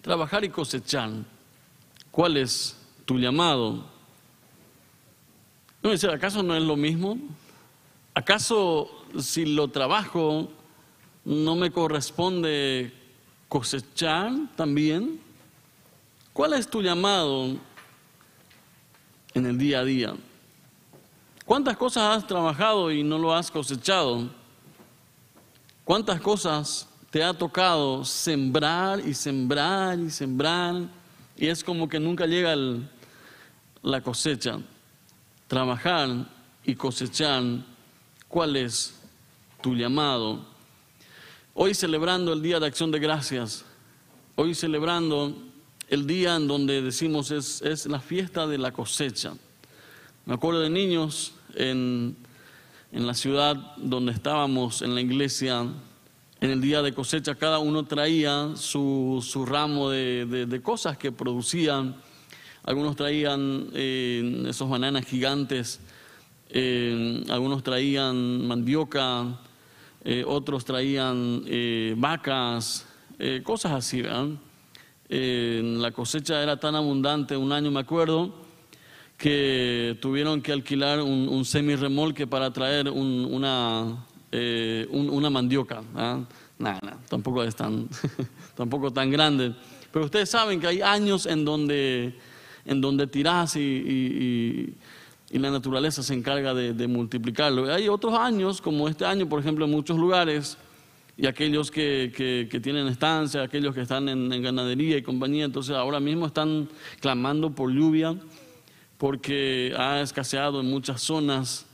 Trabajar y cosechar. ¿Cuál es tu llamado? No dice, ¿acaso no es lo mismo? ¿Acaso si lo trabajo no me corresponde cosechar también? ¿Cuál es tu llamado en el día a día? ¿Cuántas cosas has trabajado y no lo has cosechado? ¿Cuántas cosas te ha tocado sembrar y sembrar y sembrar y es como que nunca llega la cosecha? Trabajar y cosechar, ¿cuál es tu llamado? Hoy celebrando el Día de Acción de Gracias, hoy celebrando el día en donde decimos es, es la fiesta de la cosecha. Me acuerdo de niños en, en la ciudad donde estábamos, en la iglesia, en el día de cosecha, cada uno traía su, su ramo de, de, cosas que producían. Algunos traían eh, esos bananas gigantes, eh, algunos traían mandioca, eh, otros traían vacas, cosas así, la cosecha era tan abundante, un año me acuerdo, que tuvieron que alquilar un, un semi-remolque para traer una, eh, una mandioca. ¿ah? Nada, tampoco es tan, tampoco tan grande. Pero ustedes saben que hay años en donde, en donde tirás y, y, la naturaleza se encarga de, multiplicarlo. Hay otros años, como este año, por ejemplo, en muchos lugares, y aquellos que, que, tienen estancia, aquellos que están en, ganadería y compañía, entonces ahora mismo están clamando por lluvia porque ha escaseado en muchas zonas.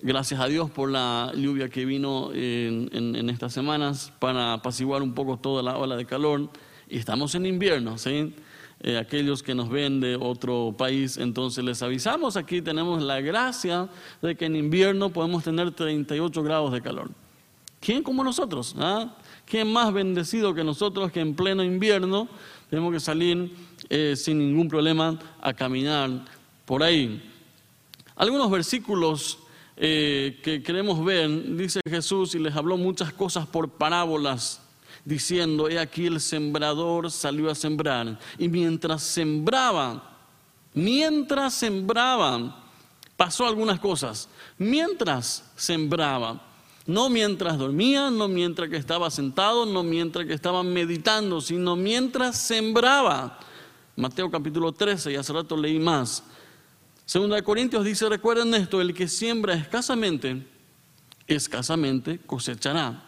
Gracias a Dios por la lluvia que vino en, estas semanas para apaciguar un poco toda la ola de calor. Y estamos en invierno, ¿sí? Eh, aquellos que nos ven de otro país, entonces les avisamos, aquí tenemos la gracia de que en invierno podemos tener 38 grados de calor. ¿Quién como nosotros? Ah? ¿Quién más bendecido que nosotros que en pleno invierno tenemos que salir eh, sin ningún problema a caminar por ahí. Algunos versículos eh, que queremos ver, dice Jesús, y les habló muchas cosas por parábolas, diciendo, he aquí el sembrador salió a sembrar. Y mientras sembraba, mientras sembraba, pasó algunas cosas. Mientras sembraba, no mientras dormía, no mientras que estaba sentado, no mientras que estaba meditando, sino mientras sembraba. Mateo capítulo 13, y hace rato leí más. Segunda de Corintios dice, recuerden esto, el que siembra escasamente, escasamente cosechará.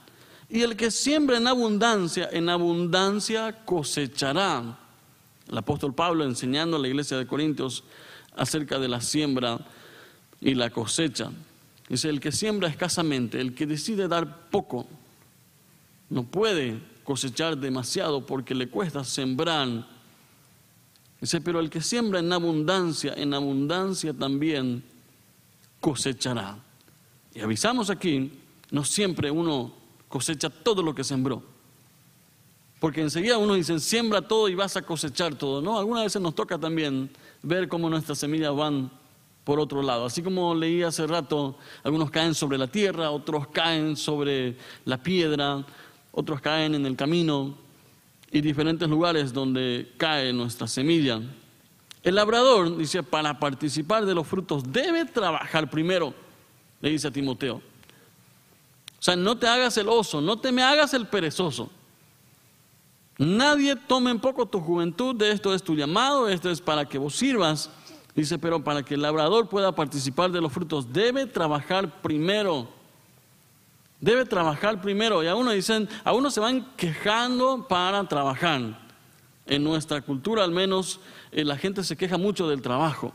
Y el que siembra en abundancia, en abundancia cosechará. El apóstol Pablo enseñando a la iglesia de Corintios acerca de la siembra y la cosecha. Dice, el que siembra escasamente, el que decide dar poco, no puede cosechar demasiado porque le cuesta sembrar Dice, pero el que siembra en abundancia, en abundancia también cosechará. Y avisamos aquí, no siempre uno cosecha todo lo que sembró. Porque enseguida uno dice, siembra todo y vas a cosechar todo. No, algunas veces nos toca también ver cómo nuestras semillas van por otro lado. Así como leí hace rato, algunos caen sobre la tierra, otros caen sobre la piedra, otros caen en el camino, y diferentes lugares donde cae nuestra semilla. El labrador dice, para participar de los frutos debe trabajar primero, le dice a Timoteo. O sea, no te hagas el oso, no te me hagas el perezoso. Nadie tome en poco tu juventud, de esto es tu llamado, esto es para que vos sirvas. Dice, pero para que el labrador pueda participar de los frutos, debe trabajar primero. Debe trabajar primero. Y a uno dicen, a uno se van quejando para trabajar. En nuestra cultura al menos eh, la gente se queja mucho del trabajo.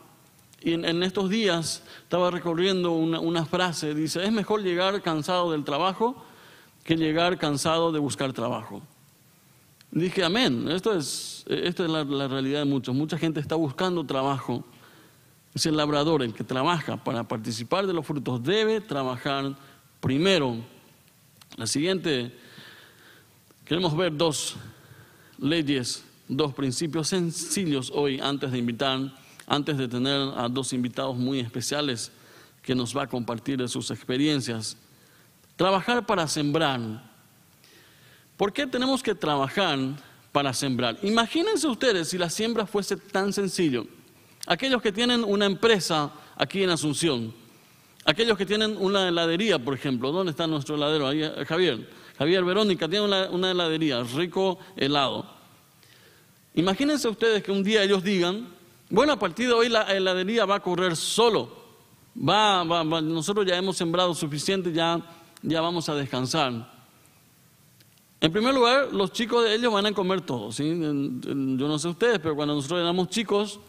Y en, estos días estaba recorriendo una, frase, dice, es mejor llegar cansado del trabajo que llegar cansado de buscar trabajo. Dije, amén, esto es, esto es la, la realidad de muchos. Mucha gente está buscando trabajo. Es el labrador el que trabaja para participar de los frutos, debe trabajar primero. La siguiente, queremos ver dos leyes, dos principios sencillos hoy antes de invitar, antes de tener a dos invitados muy especiales que nos va a compartir sus experiencias. Trabajar para sembrar. ¿Por qué tenemos que trabajar para sembrar. Imagínense ustedes si la siembra fuese tan sencillo. Aquellos que tienen una empresa aquí en Asunción, aquellos que tienen una heladería, por ejemplo, ¿dónde está nuestro heladero? Ahí, eh, Javier. Javier Verónica tiene una, heladería, rico helado. Imagínense ustedes que un día ellos digan, bueno, a partir de hoy la heladería va a correr solo. Va, nosotros ya hemos sembrado suficiente, ya, ya vamos a descansar. En primer lugar, los chicos de ellos van a comer todo. ¿sí? Yo no sé ustedes, pero cuando nosotros éramos chicos,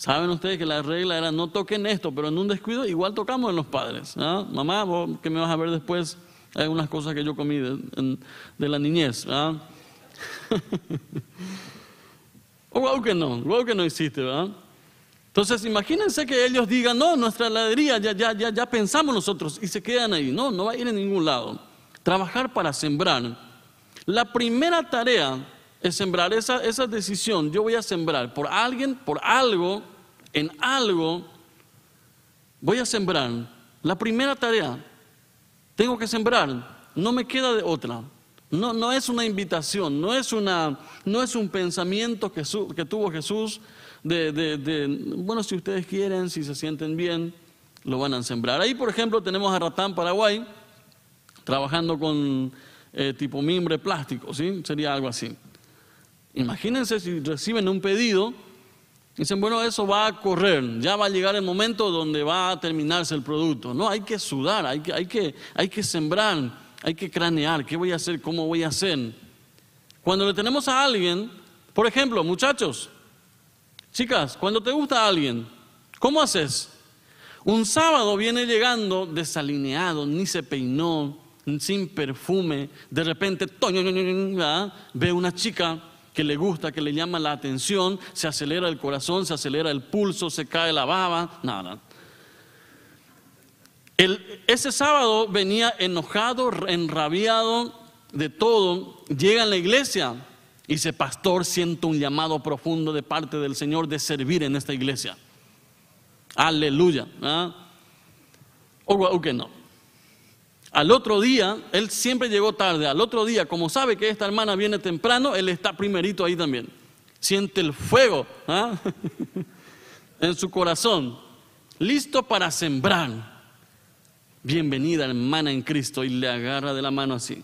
saben ustedes que la regla era no toquen esto, pero en un descuido igual tocamos en los padres. ¿ah? Mamá, vos que me vas a ver después, hay unas cosas que yo comí de, la niñez. ¿ah? o que no, igual que no hiciste, ¿verdad? Entonces, imagínense que ellos digan, no, nuestra heladería ya, ya, ya, ya pensamos nosotros y se quedan ahí. No, no va a ir a ningún lado. Trabajar para sembrar la primera tarea es sembrar esa, esa decisión. Yo voy a sembrar por alguien, por algo, en algo, voy a sembrar. La primera tarea, tengo que sembrar, no me queda de otra. No, no es una invitación, no es, una, no es un pensamiento que, que tuvo Jesús de, de, de, bueno, si ustedes quieren, si se sienten bien, lo van a sembrar. Ahí, por ejemplo, tenemos a Ratán, Paraguay, trabajando con eh, tipo mimbre plástico, ¿sí? Sería algo así. Imagínense si reciben un pedido, dicen, bueno, eso va a correr, ya va a llegar el momento donde va a terminarse el producto. No, hay que sudar, hay que, sembrar, hay que cranear, ¿qué voy a hacer? ¿Cómo voy a hacer? Cuando le tenemos a alguien, por ejemplo, muchachos, chicas, cuando te gusta a alguien, ¿cómo haces? Un sábado viene llegando desalineado, ni se peinó, sin perfume, de repente ve una chica que le gusta, que le llama la atención, se acelera el corazón, se acelera el pulso, se cae la baba, nada. ese sábado venía enojado, enrabiado de todo, llega a la iglesia y dice, pastor, siento un llamado profundo de parte del Señor de servir en esta iglesia. Aleluya. O que no. Al otro día, él siempre llegó tarde. Al otro día, como sabe que esta hermana viene temprano, él está primerito ahí también. Siente el fuego ¿ah? en su corazón, listo para sembrar. Bienvenida, hermana en Cristo, y le agarra de la mano así.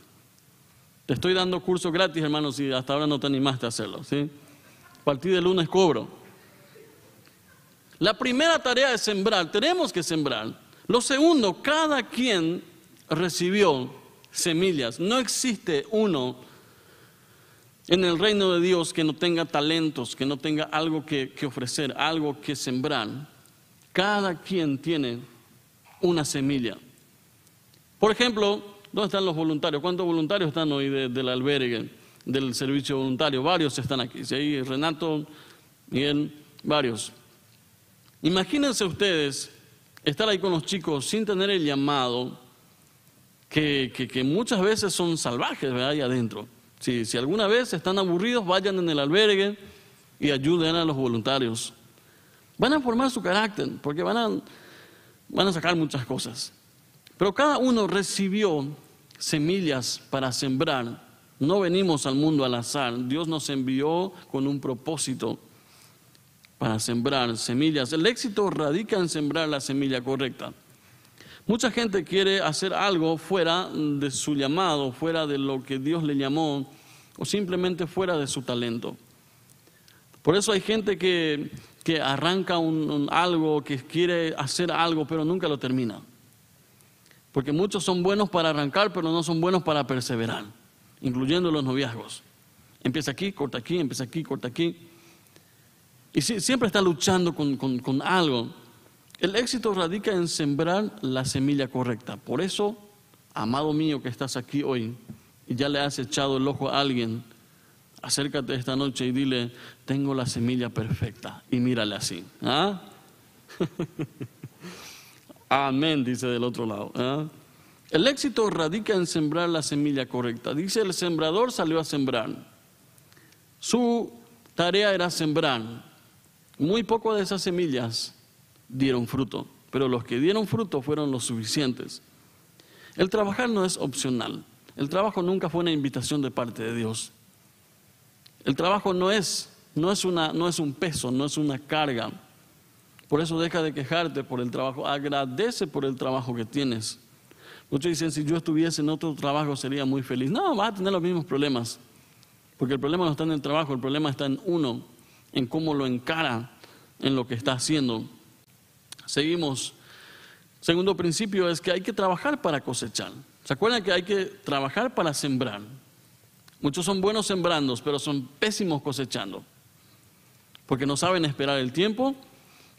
Te estoy dando curso gratis, hermano, si hasta ahora no te animaste a hacerlo. ¿sí? A partir del lunes cobro. La primera tarea es sembrar, tenemos que sembrar. Lo segundo, cada quien recibió semillas. No existe uno en el reino de Dios que no tenga talentos, que no tenga algo que, ofrecer, algo que sembrar. Cada quien tiene una semilla. Por ejemplo, ¿dónde están los voluntarios? ¿Cuántos voluntarios están hoy del albergue, del servicio voluntario? Varios están aquí. ¿sí? Renato, Miguel, varios. Imagínense ustedes estar ahí con los chicos sin tener el llamado que, muchas veces son salvajes ahí adentro. Si, si alguna vez están aburridos, vayan en el albergue y ayuden a los voluntarios. Van a formar su carácter, porque van a, van a sacar muchas cosas. Pero cada uno recibió semillas para sembrar. No venimos al mundo al azar. Dios nos envió con un propósito para sembrar semillas. El éxito radica en sembrar la semilla correcta. Mucha gente quiere hacer algo fuera de su llamado, fuera de lo que Dios le llamó, o simplemente fuera de su talento. Por eso hay gente que, arranca un, algo, que quiere hacer algo, pero nunca lo termina. Porque muchos son buenos para arrancar, pero no son buenos para perseverar, incluyendo los noviazgos. Empieza aquí, corta aquí, empieza aquí, corta aquí. Y siempre está luchando con, con algo. El éxito radica en sembrar la semilla correcta. Por eso, amado mío que estás aquí hoy y ya le has echado el ojo a alguien, acércate esta noche y dile, tengo la semilla perfecta y mírale así. ¿ah? Amén, dice del otro lado. ¿ah? El éxito radica en sembrar la semilla correcta. Dice, el sembrador salió a sembrar. Su tarea era sembrar. Muy poco de esas semillas dieron fruto, pero los que dieron fruto fueron los suficientes. El trabajar no es opcional. El trabajo nunca fue una invitación de parte de Dios. El trabajo no es, no es, una, no es un peso, no es una carga. Por eso deja de quejarte por el trabajo, agradece por el trabajo que tienes. Muchos dicen, si yo estuviese en otro trabajo sería muy feliz. No, vas a tener los mismos problemas. Porque el problema no está en el trabajo, el problema está en uno, en cómo lo encara en lo que está haciendo. Seguimos. Segundo principio es que hay que trabajar para cosechar. ¿Se acuerdan que hay que trabajar para sembrar? Muchos son buenos sembrando, pero son pésimos cosechando. Porque no saben esperar el tiempo,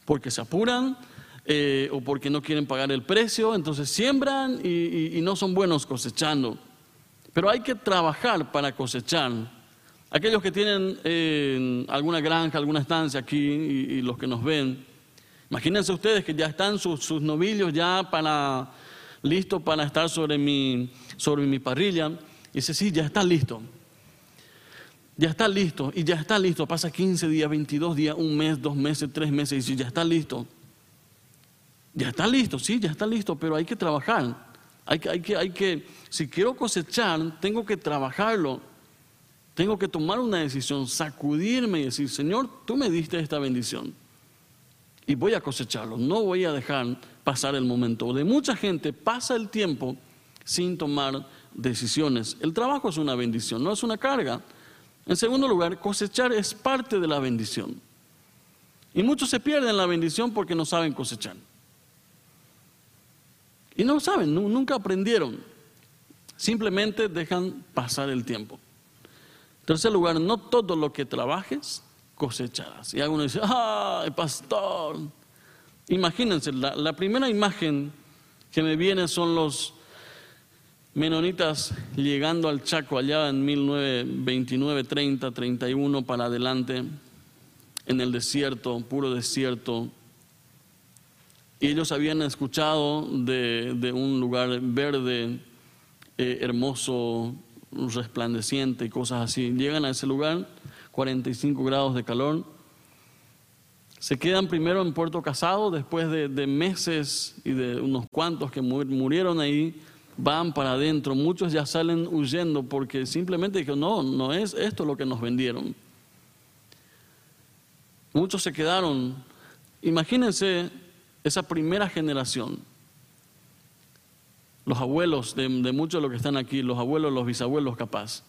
porque se apuran eh, o porque no quieren pagar el precio, entonces siembran y, no son buenos cosechando. Pero hay que trabajar para cosechar. Aquellos que tienen eh, alguna granja, alguna estancia aquí y, los que nos ven, imagínense ustedes que ya están sus, novillos ya para listos para estar sobre mi, sobre mi parrilla. Y dice, sí, ya está listo. Ya está listo. Y ya está listo. Pasa 15 días, 22 días, un mes, dos meses, tres meses. Y dice, ya está listo. Ya está listo, sí, ya está listo, pero hay que trabajar. Hay que, hay que, hay que, si quiero cosechar, tengo que trabajarlo. Tengo que tomar una decisión, sacudirme y decir, Señor, tú me diste esta bendición. Y voy a cosecharlo. No voy a dejar pasar el momento. De mucha gente pasa el tiempo sin tomar decisiones. El trabajo es una bendición, no es una carga. En segundo lugar, cosechar es parte de la bendición. Y muchos se pierden la bendición porque no saben cosechar. Y no saben, nunca aprendieron. Simplemente dejan pasar el tiempo. En tercer lugar, no todo lo que trabajes cosecharás. Y algunos dicen, ¡ay, pastor! Imagínense, la, la primera imagen que me viene son los menonitas llegando al Chaco allá en 1929, 30, 31 para adelante, en el desierto, puro desierto. Y ellos habían escuchado de, un lugar verde, eh, hermoso, resplandeciente y cosas así. Llegan a ese lugar, 45 grados de calor. Se quedan primero en Puerto Casado, después de, de meses y de unos cuantos que murieron ahí, van para adentro, muchos ya salen huyendo porque simplemente dijeron, no, no es esto lo que nos vendieron. Muchos se quedaron, imagínense esa primera generación, los abuelos de, muchos de los que están aquí, los abuelos, los bisabuelos capaz,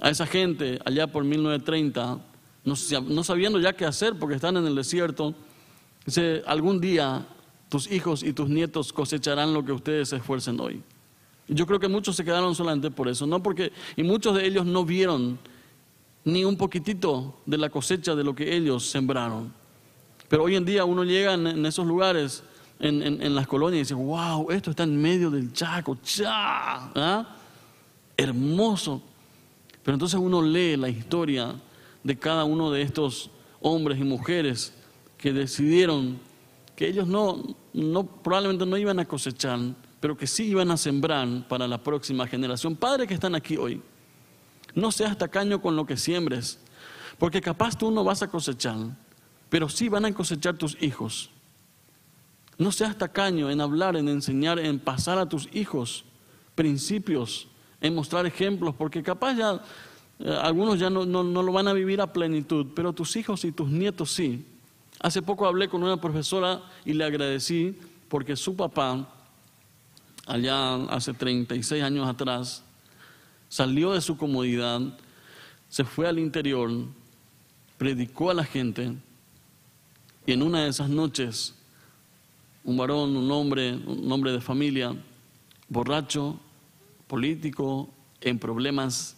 a esa gente allá por 1930, no, sabiendo ya qué hacer porque están en el desierto, dice, algún día tus hijos y tus nietos cosecharán lo que ustedes se esfuercen hoy. Yo creo que muchos se quedaron solamente por eso, no porque y muchos de ellos no vieron ni un poquitito de la cosecha de lo que ellos sembraron. Pero hoy en día uno llega en, esos lugares, en, las colonias, y dice, wow, esto está en medio del Chaco, cha, ¿ah? hermoso. Pero entonces uno lee la historia de cada uno de estos hombres y mujeres que decidieron que ellos no, no probablemente no iban a cosechar, pero que sí iban a sembrar para la próxima generación. Padre que están aquí hoy, no seas tacaño con lo que siembres, porque capaz tú no vas a cosechar, pero sí van a cosechar tus hijos. No seas tacaño en hablar, en enseñar, en pasar a tus hijos principios, mostrar ejemplos, porque capaz ya eh, algunos ya no, no lo van a vivir a plenitud, pero tus hijos y tus nietos sí. Hace poco hablé con una profesora y le agradecí porque su papá allá hace 36 años atrás, salió de su comodidad, se fue al interior, predicó a la gente y en una de esas noches un varón, un hombre, un hombre de familia, borracho, político, en problemas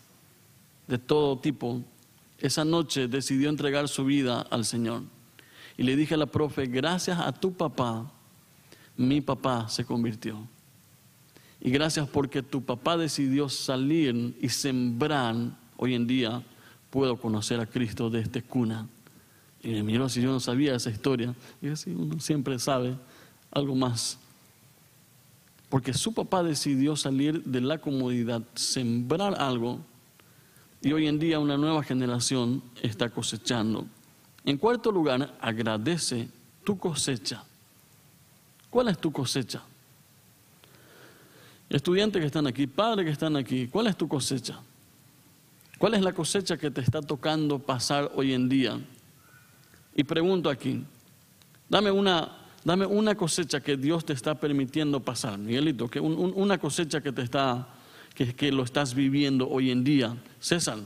de todo tipo, esa noche decidió entregar su vida al Señor. Y le dije a la profe, gracias a tu papá, mi papá se convirtió. Y gracias porque tu papá decidió salir y sembrar. Hoy en día puedo conocer a Cristo desde cuna. Y me miró si yo no sabía esa historia. Y así uno siempre sabe algo más. Porque su papá decidió salir de la comodidad, sembrar algo. Y hoy en día una nueva generación está cosechando. En cuarto lugar, agradece tu cosecha. ¿Cuál es tu cosecha? Estudiantes que están aquí, padres que están aquí, ¿cuál es tu cosecha? ¿Cuál es la cosecha que te está tocando pasar hoy en día? Y pregunto aquí, dame una, dame una cosecha que Dios te está permitiendo pasar, Miguelito, que una cosecha que te está, que, lo estás viviendo hoy en día. César,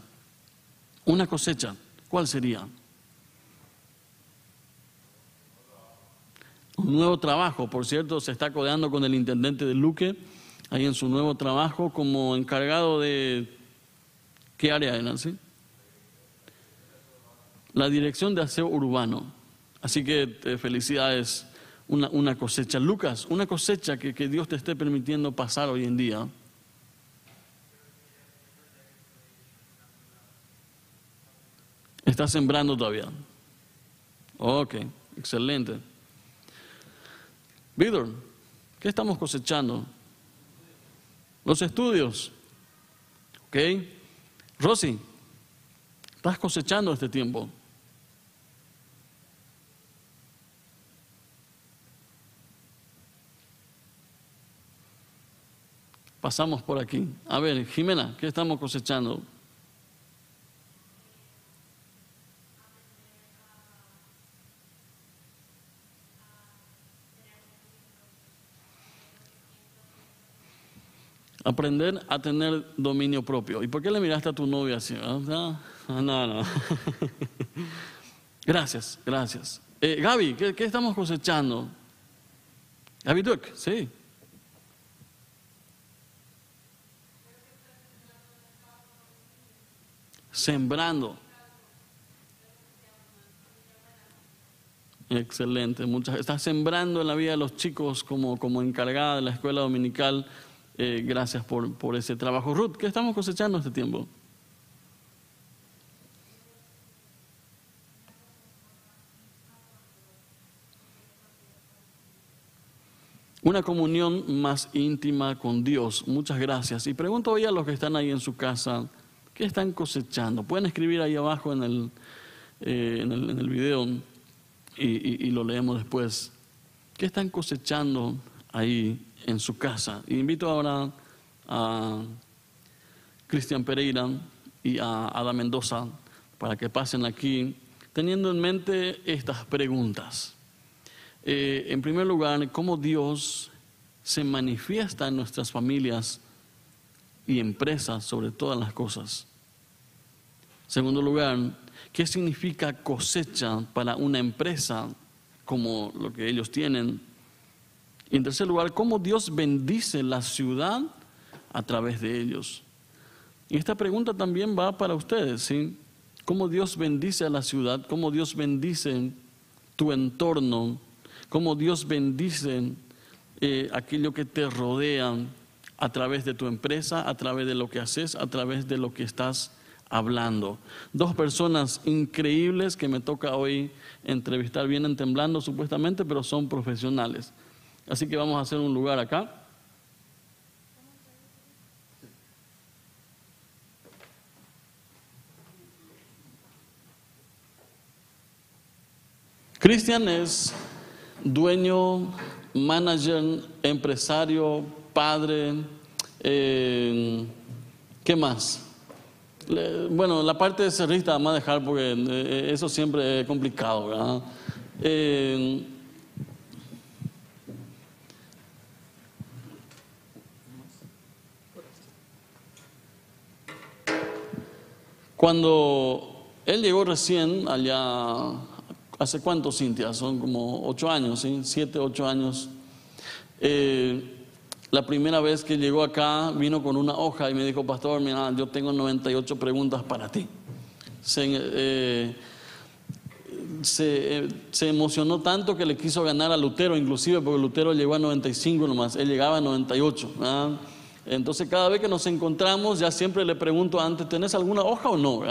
una cosecha, ¿cuál sería? Un nuevo trabajo, por cierto, se está codeando con el intendente de Luque, ahí en su nuevo trabajo como encargado de ¿Qué área era, sí? La dirección de aseo urbano. Así que eh, felicidades, una, una, cosecha. Lucas, una cosecha que, que Dios te esté permitiendo pasar hoy en día. Estás sembrando todavía. Ok, excelente. Víctor, ¿qué estamos cosechando? Los estudios. ¿Ok? Rosy, estás cosechando este tiempo. Pasamos por aquí. A ver, Jimena, ¿qué estamos cosechando? Aprender a tener dominio propio. ¿Y por qué le miraste a tu novia así? Ah, no, no. gracias, gracias. Eh, Gaby, ¿qué, ¿qué, estamos cosechando? Gaby Duke, sí. Sembrando. Excelente. Muchas, estás sembrando en la vida de los chicos como, como encargada de la escuela dominical eh, gracias por, por ese trabajo. Ruth, ¿qué estamos cosechando este tiempo? Una comunión más íntima con Dios. Muchas gracias. Y pregunto hoy a los que están ahí en su casa, ¿qué están cosechando? Pueden escribir ahí abajo en el, eh, en el, video y, y, lo leemos después. ¿Qué están cosechando ahí en su casa. invito ahora a Cristian Pereira y a Ada Mendoza para que pasen aquí teniendo en mente estas preguntas. Eh, en primer lugar, cómo Dios se manifiesta en nuestras familias y empresas sobre todas las cosas. Segundo lugar, ¿qué significa cosecha para una empresa como lo que ellos tienen y en tercer lugar, cómo Dios bendice la ciudad a través de ellos. Y esta pregunta también va para ustedes, ¿sí? ¿Cómo Dios bendice a la ciudad? ¿Cómo Dios bendice tu entorno? ¿Cómo Dios bendice eh, aquello que te rodea a través de tu empresa, a través de lo que haces, a través de lo que estás hablando? Dos personas increíbles que me toca hoy entrevistar, vienen temblando supuestamente, pero son profesionales. Así que vamos a hacer un lugar acá. Cristian es dueño, manager, empresario, padre, eh, ¿qué más? bueno, la parte de cerrista vamos a dejar porque eh, eso siempre es complicado, ¿verdad? Eh, Cuando él llegó recién allá, ¿hace cuánto, Cintia? Son como ocho años, ¿sí? Siete, ocho años. La primera vez que llegó acá vino con una hoja y me dijo, pastor, mira, yo tengo 98 preguntas para ti. Se, eh, se, se, emocionó tanto que le quiso ganar a Lutero, inclusive porque Lutero llegó a 95 nomás, él llegaba a 98. Entonces cada vez que nos encontramos ya siempre le pregunto antes, ¿tenés alguna hoja o no?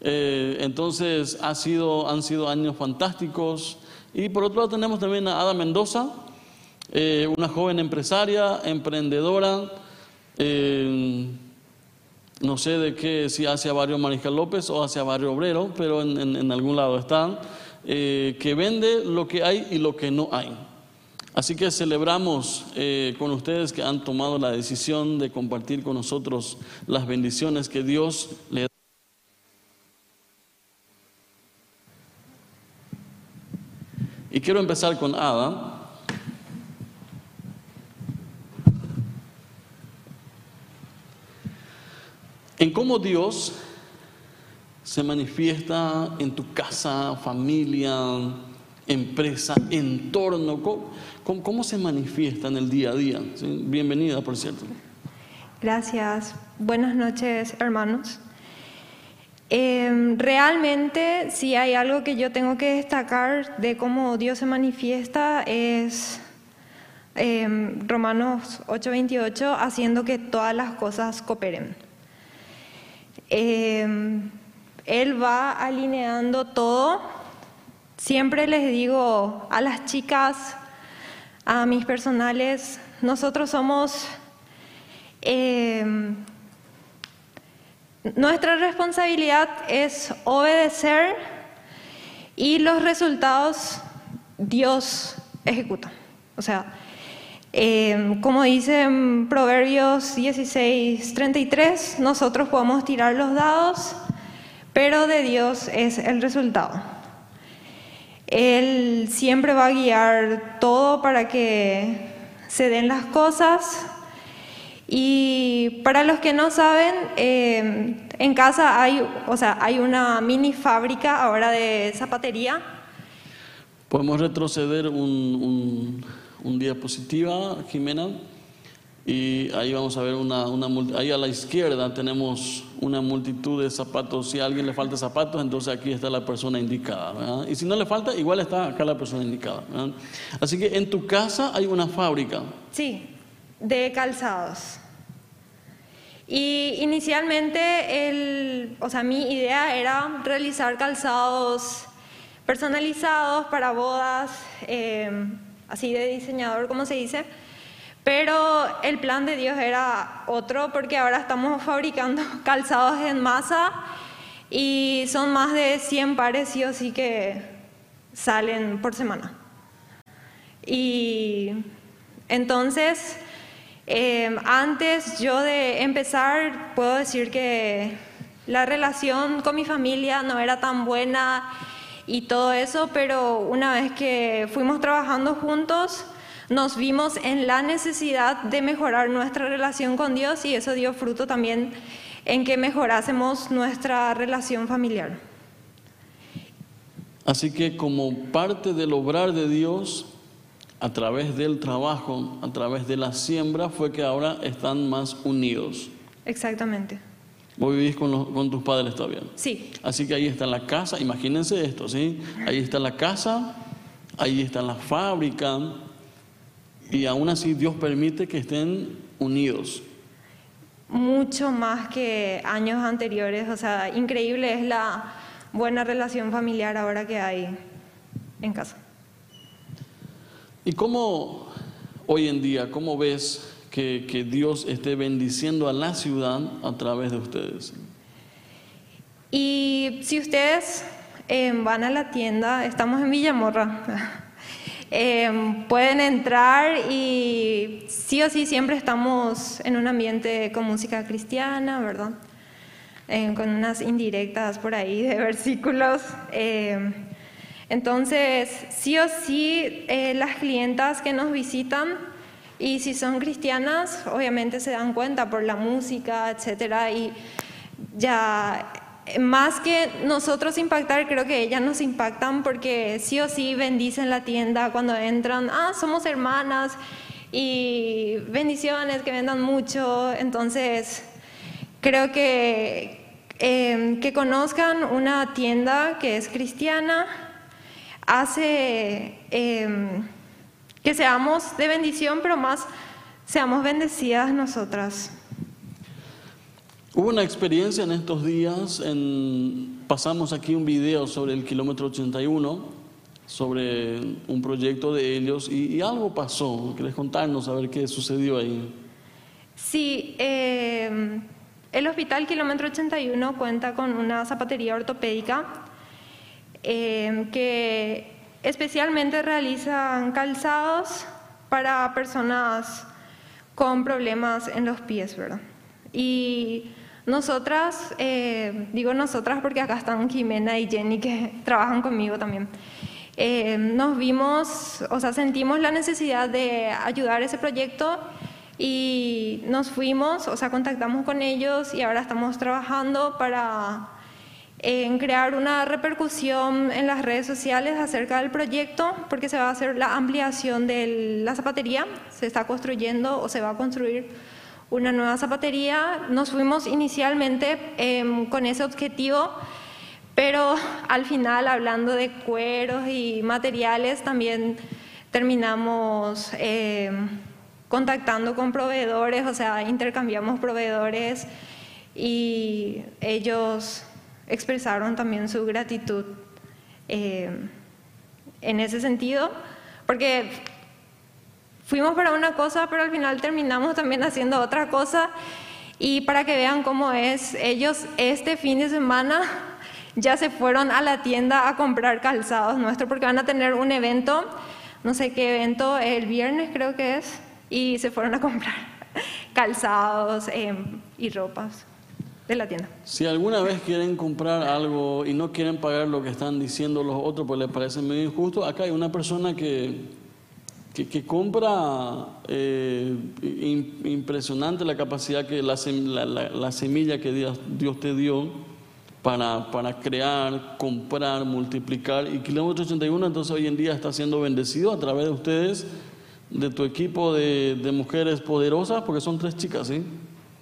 Eh, entonces ha sido, han sido años fantásticos. Y por otro lado tenemos también a Ada Mendoza, eh, una joven empresaria, emprendedora, eh, no sé de qué, si hacia Barrio Mariscal López o hacia Barrio Obrero, pero en, algún lado están, eh, que vende lo que hay y lo que no hay. Así que celebramos eh, con ustedes que han tomado la decisión de compartir con nosotros las bendiciones que Dios le da. Y quiero empezar con Ada. En cómo Dios se manifiesta en tu casa, familia, empresa, entorno. ¿Cómo, cómo, se manifiesta en el día a día? Bienvenida, por cierto. Gracias. Buenas noches, hermanos. Eh, realmente, si hay algo que yo tengo que destacar de cómo Dios se manifiesta, es eh, Romanos 8:28, haciendo que todas las cosas cooperen. Eh, él va alineando todo. Siempre les digo a las chicas, a mis personales, nosotros somos eh, nuestra responsabilidad es obedecer y los resultados Dios ejecuta. O sea, eh, como dice en Proverbios 16, 33, nosotros podemos tirar los dados, pero de Dios es el resultado. Él siempre va a guiar todo para que se den las cosas y para los que no saben, eh, en casa hay, o sea, hay una mini fábrica ahora de zapatería. Podemos retroceder un, diapositiva, Jimena, y ahí vamos a ver una, una, ahí a la izquierda tenemos una multitud de zapatos. Si a alguien le falta zapatos, entonces aquí está la persona indicada. Y si no le falta, igual está acá la persona indicada. Así que en tu casa hay una fábrica. Sí, de calzados. Y inicialmente, el, o sea, mi idea era realizar calzados personalizados para bodas, eh, así de diseñador, como se dice. Pero el plan de Dios era otro porque ahora estamos fabricando calzados en masa y son más de 100 pares y así que salen por semana. Y entonces Em, antes yo de empezar, puedo decir que la relación con mi familia no era tan buena y todo eso, pero una vez que fuimos trabajando juntos, nos vimos en la necesidad de mejorar nuestra relación con Dios y eso dio fruto también en que mejorásemos nuestra relación familiar. Así que como parte del obrar de Dios, a través del trabajo, a través de la siembra, fue que ahora están más unidos. Exactamente. Vos vivís con, con tus padres todavía. Sí. Así que ahí está la casa, imagínense esto, ¿sí? Ahí está la casa, ahí está la fábrica, y aún así Dios permite que estén unidos. Mucho más que años anteriores, o sea, increíble es la buena relación familiar ahora que hay en casa. ¿Y cómo hoy en día, cómo ves que, Dios esté bendiciendo a la ciudad a través de ustedes? Y si ustedes em, van a la tienda, estamos en Villamorra, em, pueden entrar y sí o sí siempre estamos en un ambiente con música cristiana, ¿verdad? Em, con unas indirectas por ahí de versículos. Entonces, sí o sí, eh, las clientas que nos visitan, y si son cristianas, obviamente se dan cuenta por la música, etcétera, y ya más que nosotros impactar, creo que ellas nos impactan porque sí o sí bendicen la tienda cuando entran, ah, somos hermanas y bendiciones, que vendan mucho, entonces creo que eh, que conozcan una tienda que es cristiana, hace em, que seamos de bendición, pero más seamos bendecidas nosotras. Hubo una experiencia en estos días, en, pasamos aquí un video sobre el kilómetro 81, sobre un proyecto de ellos, y, algo pasó. ¿Querés contarnos a ver qué sucedió ahí? Sí, em, el Hospital Kilómetro 81 cuenta con una zapatería ortopédica Em, que especialmente realizan calzados para personas con problemas en los pies, ¿verdad? Y nosotras, eh, digo nosotras porque acá están Jimena y Jenny que trabajan conmigo también. eh, nos vimos, o sea, sentimos la necesidad de ayudar ese proyecto y nos fuimos, o sea, contactamos con ellos y ahora estamos trabajando para en crear una repercusión en las redes sociales acerca del proyecto, porque se va a hacer la ampliación de la zapatería, se está construyendo o se va a construir una nueva zapatería. Nos fuimos inicialmente em, con ese objetivo, pero al final, hablando de cueros y materiales, también terminamos em, contactando con proveedores, o sea, intercambiamos proveedores y ellos expresaron también su gratitud eh, en ese sentido, porque fuimos para una cosa, pero al final terminamos también haciendo otra cosa. Y para que vean cómo es, ellos este fin de semana ya se fueron a la tienda a comprar calzados nuestros porque van a tener un evento, no sé qué evento, el viernes creo que es, y se fueron a comprar calzados eh, y ropas de la tienda. Si alguna vez quieren comprar algo y no quieren pagar lo que están diciendo los otros, pues les parece medio injusto, acá hay una persona que, que, compra eh, impresionante la capacidad que la, la, semilla que Dios, te dio para, para, crear, comprar, multiplicar. Y Kilómetro 81 entonces hoy en día está siendo bendecido a través de ustedes, de tu equipo de mujeres poderosas, porque son tres chicas, ¿sí?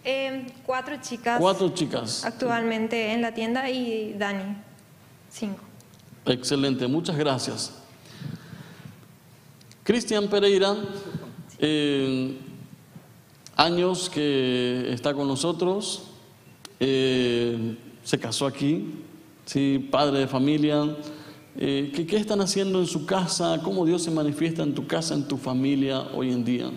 Eh, cuatro chicas. Cuatro chicas. Actualmente en la tienda y Dani, cinco. Excelente, muchas gracias. Cristian Pereira, eh, años que está con nosotros, eh, se casó aquí, ¿sí? padre de familia. ¿qué, ¿Qué están haciendo en su casa? ¿Cómo Dios se manifiesta en tu casa, en tu familia hoy en día?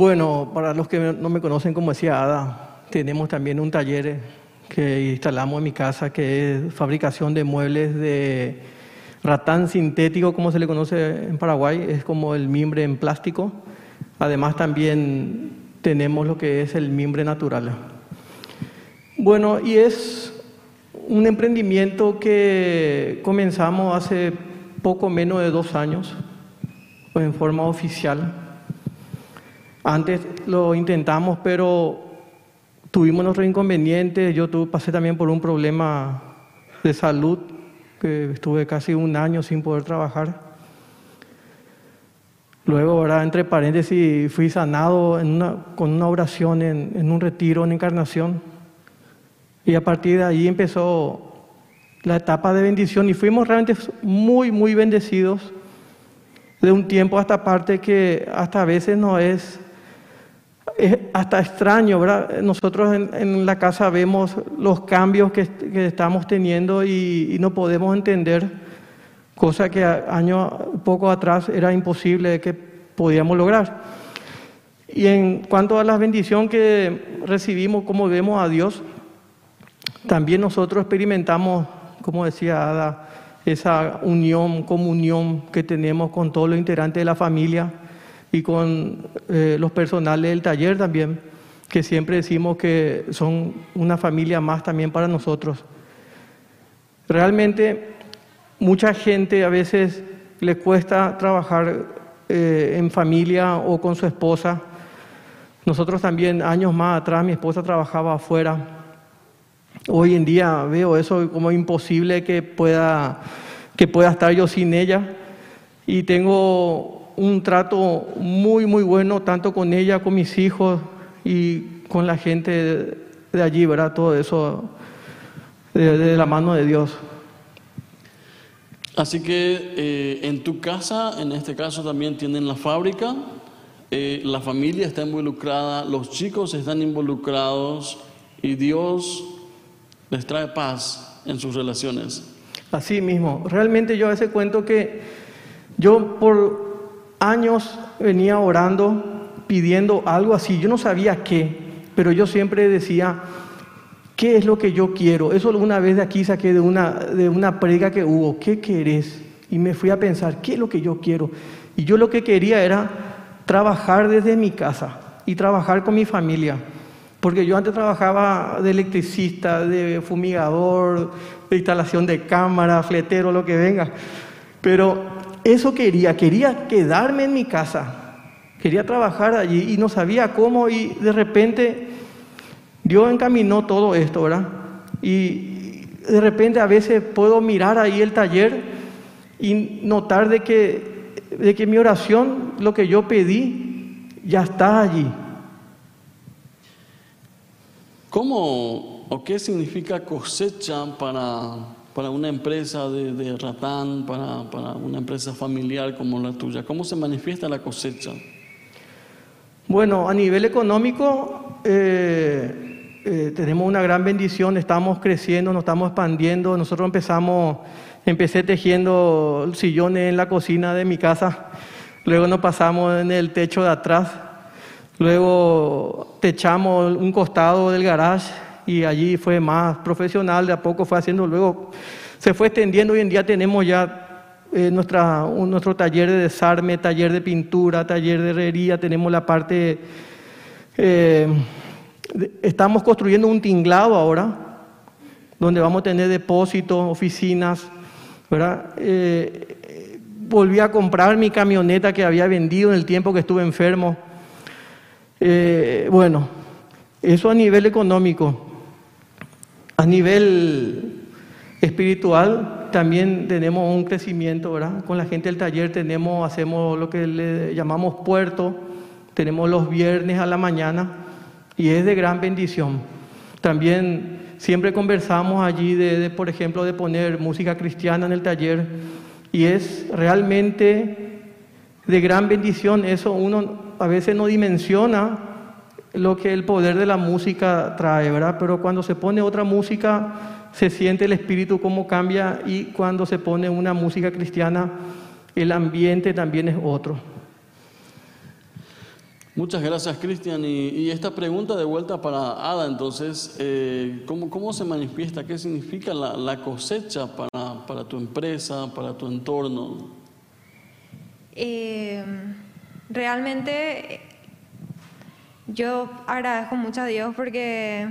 Bueno, para los que no me conocen, como decía Ada, tenemos también un taller que instalamos en mi casa que es fabricación de muebles de ratán sintético, como se le conoce en Paraguay, es como el mimbre en plástico. Además también tenemos lo que es el mimbre natural. Bueno, y es un emprendimiento que comenzamos hace poco menos de dos años, en forma oficial. Antes lo intentamos, pero tuvimos nuestros inconvenientes. Yo tuve, pasé también por un problema de salud, que estuve casi un año sin poder trabajar. Luego, ahora entre paréntesis, fui sanado con una oración en, en un retiro, en encarnación. Y a partir de ahí empezó la etapa de bendición y fuimos realmente muy, muy bendecidos de un tiempo hasta parte que hasta a veces no es es hasta extraño, ¿verdad? Nosotros en, la casa vemos los cambios que, estamos teniendo y, no podemos entender, cosa que años poco atrás era imposible que podíamos lograr. Y en cuanto a la bendición que recibimos, como vemos a Dios, también nosotros experimentamos, como decía Ada, esa unión, comunión que tenemos con todos los integrantes de la familia y con eh, los personales del taller también, que siempre decimos que son una familia más también para nosotros. Realmente mucha gente a veces le cuesta trabajar eh, en familia o con su esposa. Nosotros también años más atrás mi esposa trabajaba afuera. Hoy en día veo eso como imposible que pueda, que pueda estar yo sin ella. Y tengo un trato muy, muy bueno, tanto con ella, con mis hijos y con la gente de, allí, ¿verdad? Todo eso de, la mano de Dios. Así que eh, en tu casa, en este caso también tienen la fábrica, eh, la familia está involucrada, los chicos están involucrados y Dios les trae paz en sus relaciones. Así mismo, realmente yo a veces cuento que yo por años venía orando, pidiendo algo así. Yo no sabía qué, pero yo siempre decía, ¿qué es lo que yo quiero? Eso una vez de aquí saqué de una, de una prega que hubo, ¿qué querés? Y me fui a pensar, ¿qué es lo que yo quiero? Y yo lo que quería era trabajar desde mi casa y trabajar con mi familia. Porque yo antes trabajaba de electricista, de fumigador, de instalación de cámara, fletero, lo que venga. Pero eso quería, quería quedarme en mi casa, quería trabajar allí y no sabía cómo y de repente Dios encaminó todo esto, ¿verdad? Y de repente a veces puedo mirar ahí el taller y notar de que, de que mi oración, lo que yo pedí, ya está allí. ¿Cómo o qué significa cosecha para, para una empresa de, de ratán, para, una empresa familiar como la tuya? ¿Cómo se manifiesta la cosecha? Bueno, a nivel económico eh, eh, tenemos una gran bendición, estamos creciendo, nos estamos expandiendo. Nosotros empezamos, empecé tejiendo sillones en la cocina de mi casa, luego nos pasamos en el techo de atrás Luego techamos un costado del garage y allí fue más profesional, de a poco fue haciendo, luego se fue extendiendo, hoy en día tenemos ya eh, nuestra, nuestro taller de desarme, taller de pintura, taller de herrería, tenemos la parte, eh, estamos construyendo un tinglado ahora, donde vamos a tener depósitos, oficinas, ¿verdad? Eh, volví a comprar mi camioneta que había vendido en el tiempo que estuve enfermo eh, bueno, eso a nivel económico. A nivel espiritual también tenemos un crecimiento, ¿verdad? Con la gente del taller tenemos, hacemos lo que le llamamos puerto, tenemos los viernes a la mañana y es de gran bendición. También siempre conversamos allí de, por ejemplo, de poner música cristiana en el taller y es realmente de gran bendición. Eso uno a veces no dimensiona lo que el poder de la música trae, ¿verdad? Pero cuando se pone otra música, se siente el espíritu cómo cambia y cuando se pone una música cristiana, el ambiente también es otro. Muchas gracias, Cristian. Y, esta pregunta de vuelta para Ada, entonces, eh, ¿cómo, se manifiesta? ¿Qué significa la, cosecha para, para, tu empresa, para tu entorno? Eh realmente yo agradezco mucho a Dios porque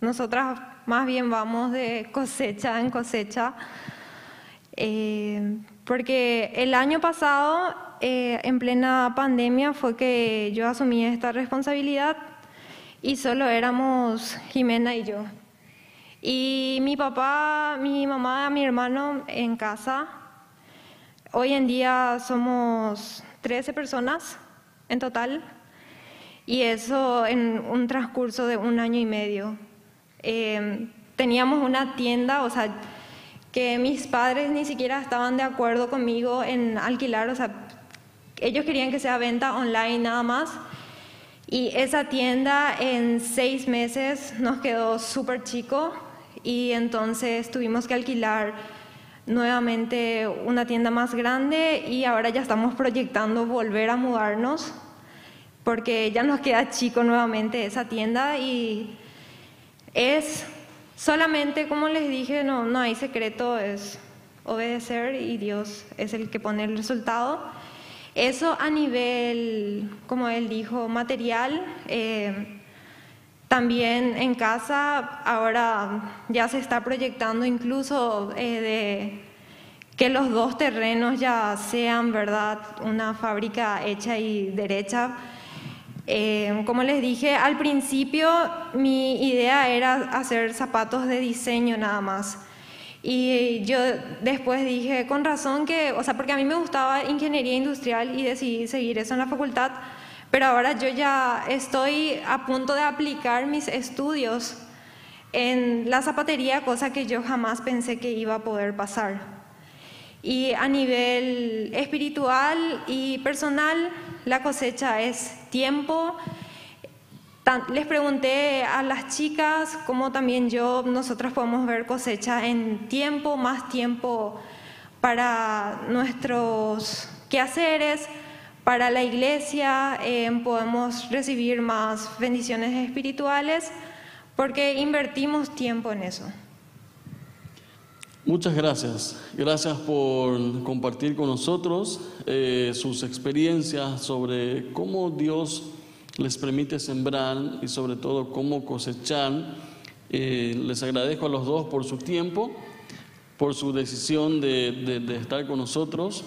nosotras más bien vamos de cosecha en cosecha. Eh, porque el año pasado, eh, en plena pandemia, fue que yo asumí esta responsabilidad y solo éramos Jimena y yo. Y mi papá, mi mamá, mi hermano en casa. Hoy en día somos 13 personas en total, y eso en un transcurso de un año y medio. Em, teníamos una tienda, o sea, que mis padres ni siquiera estaban de acuerdo conmigo en alquilar, o sea, ellos querían que sea venta online nada más. Y esa tienda en seis meses nos quedó súper chico y entonces tuvimos que alquilar nuevamente una tienda más grande y ahora ya estamos proyectando volver a mudarnos porque ya nos queda chico nuevamente esa tienda y es solamente, como les dije, no, no hay secreto, es obedecer y Dios es el que pone el resultado. Eso a nivel, como él dijo, material. Eh, también en casa ahora ya se está proyectando incluso eh, de que los dos terrenos ya sean, ¿verdad?, una fábrica hecha y derecha. Eh, como les dije, al principio mi idea era hacer zapatos de diseño nada más. Y yo después dije, con razón que, o sea, porque a mí me gustaba ingeniería industrial y decidí seguir eso en la facultad, pero ahora yo ya estoy a punto de aplicar mis estudios en la zapatería, cosa que yo jamás pensé que iba a poder pasar. Y a nivel espiritual y personal, la cosecha es tiempo. Les pregunté a las chicas cómo también yo, nosotros podemos ver cosecha en tiempo, más tiempo para nuestros quehaceres, para la iglesia eh, podemos recibir más bendiciones espirituales porque invertimos tiempo en eso. Muchas gracias. Gracias por compartir con nosotros eh, sus experiencias sobre cómo Dios les permite sembrar y sobre todo cómo cosechar. Eh, les agradezco a los dos por su tiempo, por su decisión de, de estar con nosotros.